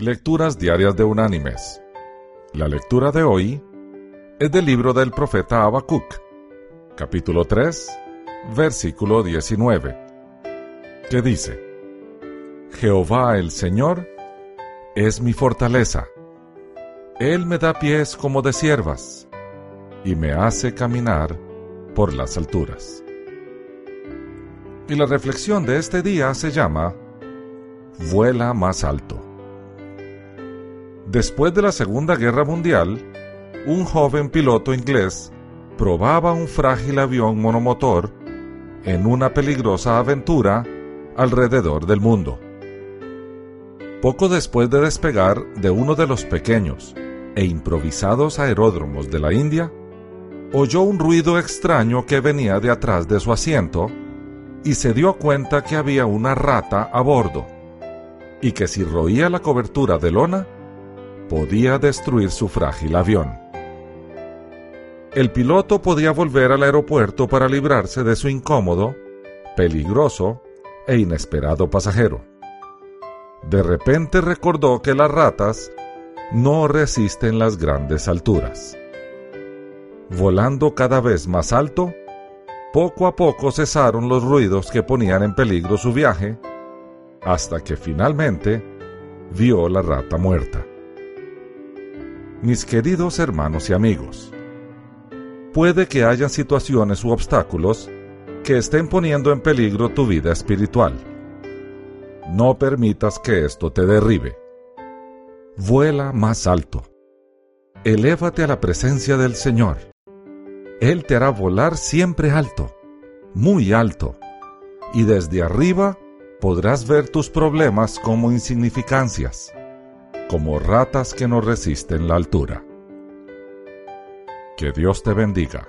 Lecturas Diarias de Unánimes. La lectura de hoy es del libro del profeta Habacuc, capítulo 3, versículo 19, que dice: Jehová el Señor es mi fortaleza. Él me da pies como de siervas y me hace caminar por las alturas. Y la reflexión de este día se llama Vuela más alto. Después de la Segunda Guerra Mundial, un joven piloto inglés probaba un frágil avión monomotor en una peligrosa aventura alrededor del mundo. Poco después de despegar de uno de los pequeños e improvisados aeródromos de la India, oyó un ruido extraño que venía de atrás de su asiento y se dio cuenta que había una rata a bordo y que si roía la cobertura de lona, podía destruir su frágil avión. El piloto podía volver al aeropuerto para librarse de su incómodo, peligroso e inesperado pasajero. De repente recordó que las ratas no resisten las grandes alturas. Volando cada vez más alto, poco a poco cesaron los ruidos que ponían en peligro su viaje, hasta que finalmente vio la rata muerta mis queridos hermanos y amigos. Puede que haya situaciones u obstáculos que estén poniendo en peligro tu vida espiritual. No permitas que esto te derribe. Vuela más alto. Elévate a la presencia del Señor. Él te hará volar siempre alto, muy alto, y desde arriba podrás ver tus problemas como insignificancias como ratas que no resisten la altura. Que Dios te bendiga.